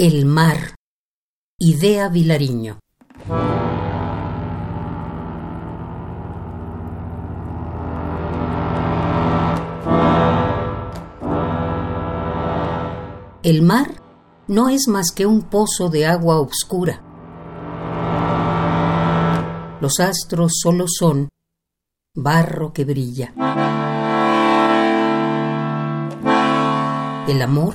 El mar. Idea Vilariño. El mar no es más que un pozo de agua oscura. Los astros solo son barro que brilla. El amor,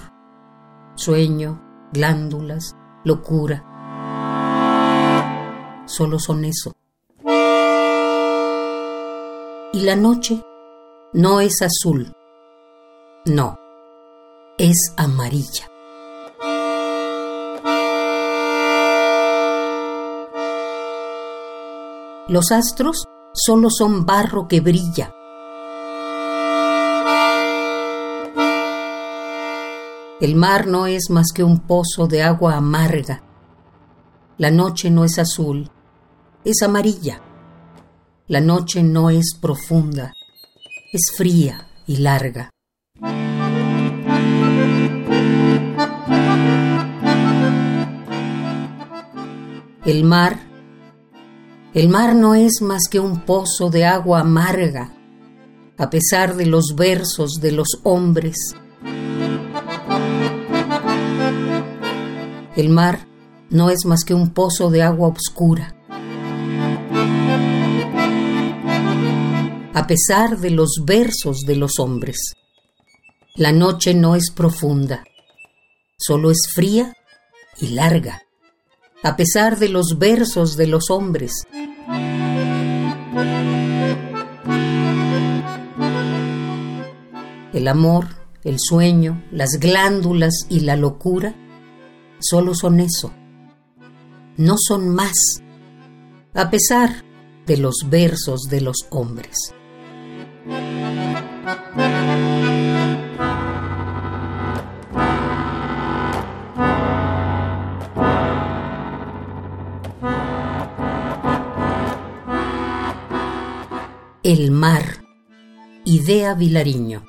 sueño, glándulas, locura, solo son eso. Y la noche no es azul, no, es amarilla. Los astros solo son barro que brilla. El mar no es más que un pozo de agua amarga. La noche no es azul, es amarilla. La noche no es profunda, es fría y larga. El mar, el mar no es más que un pozo de agua amarga, a pesar de los versos de los hombres. El mar no es más que un pozo de agua oscura. A pesar de los versos de los hombres, la noche no es profunda, solo es fría y larga a pesar de los versos de los hombres. El amor, el sueño, las glándulas y la locura solo son eso. No son más, a pesar de los versos de los hombres. El mar. Idea Vilariño.